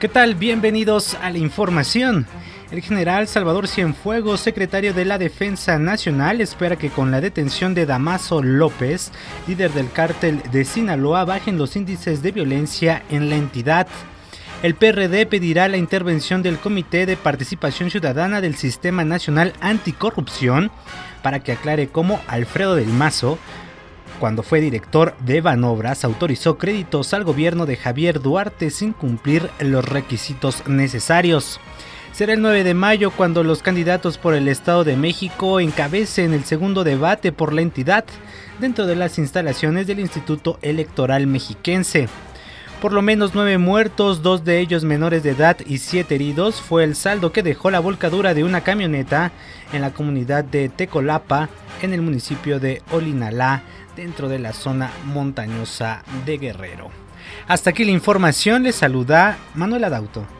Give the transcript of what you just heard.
¿Qué tal? Bienvenidos a la información. El general Salvador Cienfuegos, secretario de la Defensa Nacional, espera que con la detención de Damaso López, líder del cártel de Sinaloa, bajen los índices de violencia en la entidad. El PRD pedirá la intervención del Comité de Participación Ciudadana del Sistema Nacional Anticorrupción para que aclare cómo Alfredo del Mazo cuando fue director de Banobras, autorizó créditos al gobierno de Javier Duarte sin cumplir los requisitos necesarios. Será el 9 de mayo cuando los candidatos por el Estado de México encabecen el segundo debate por la entidad dentro de las instalaciones del Instituto Electoral Mexiquense. Por lo menos nueve muertos, dos de ellos menores de edad y siete heridos fue el saldo que dejó la volcadura de una camioneta en la comunidad de Tecolapa, en el municipio de Olinalá, dentro de la zona montañosa de Guerrero. Hasta aquí la información, les saluda Manuel Adauto.